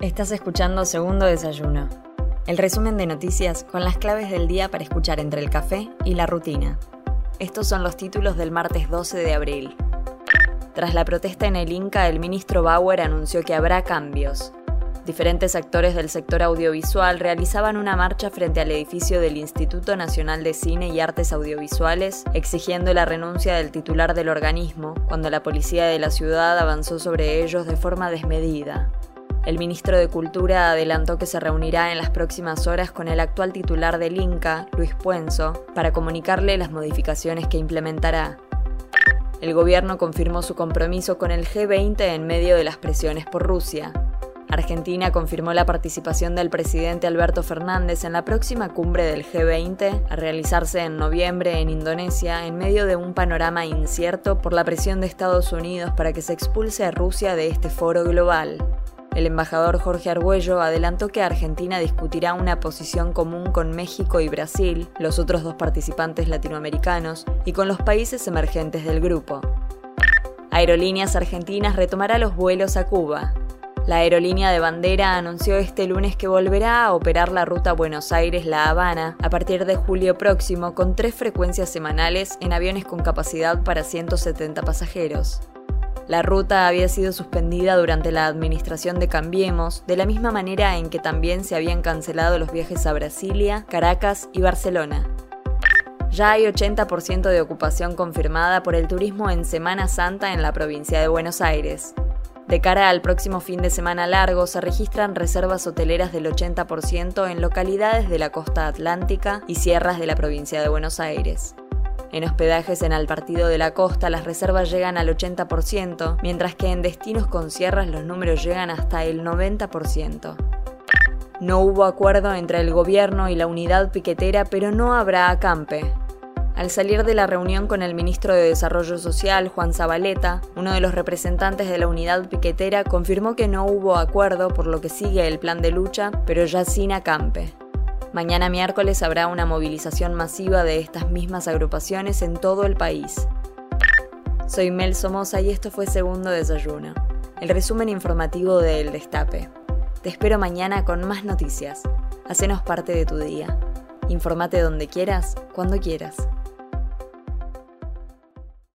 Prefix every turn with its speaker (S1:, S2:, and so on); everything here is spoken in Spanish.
S1: Estás escuchando Segundo Desayuno, el resumen de noticias con las claves del día para escuchar entre el café y la rutina. Estos son los títulos del martes 12 de abril. Tras la protesta en el Inca, el ministro Bauer anunció que habrá cambios. Diferentes actores del sector audiovisual realizaban una marcha frente al edificio del Instituto Nacional de Cine y Artes Audiovisuales, exigiendo la renuncia del titular del organismo, cuando la policía de la ciudad avanzó sobre ellos de forma desmedida. El ministro de Cultura adelantó que se reunirá en las próximas horas con el actual titular del Inca, Luis Puenzo, para comunicarle las modificaciones que implementará. El gobierno confirmó su compromiso con el G20 en medio de las presiones por Rusia. Argentina confirmó la participación del presidente Alberto Fernández en la próxima cumbre del G20 a realizarse en noviembre en Indonesia en medio de un panorama incierto por la presión de Estados Unidos para que se expulse a Rusia de este foro global. El embajador Jorge Argüello adelantó que Argentina discutirá una posición común con México y Brasil, los otros dos participantes latinoamericanos, y con los países emergentes del grupo. Aerolíneas Argentinas retomará los vuelos a Cuba. La aerolínea de bandera anunció este lunes que volverá a operar la ruta Buenos Aires-La Habana a partir de julio próximo con tres frecuencias semanales en aviones con capacidad para 170 pasajeros. La ruta había sido suspendida durante la administración de Cambiemos, de la misma manera en que también se habían cancelado los viajes a Brasilia, Caracas y Barcelona. Ya hay 80% de ocupación confirmada por el turismo en Semana Santa en la provincia de Buenos Aires. De cara al próximo fin de semana largo, se registran reservas hoteleras del 80% en localidades de la costa atlántica y sierras de la provincia de Buenos Aires. En hospedajes en el partido de la costa las reservas llegan al 80%, mientras que en destinos con sierras los números llegan hasta el 90%. No hubo acuerdo entre el gobierno y la unidad piquetera, pero no habrá acampe. Al salir de la reunión con el ministro de Desarrollo Social, Juan Zabaleta, uno de los representantes de la unidad piquetera confirmó que no hubo acuerdo por lo que sigue el plan de lucha, pero ya sin acampe. Mañana miércoles habrá una movilización masiva de estas mismas agrupaciones en todo el país. Soy Mel Somoza y esto fue Segundo Desayuno, el resumen informativo de El Destape. Te espero mañana con más noticias. Hacenos parte de tu día. Informate donde quieras, cuando quieras.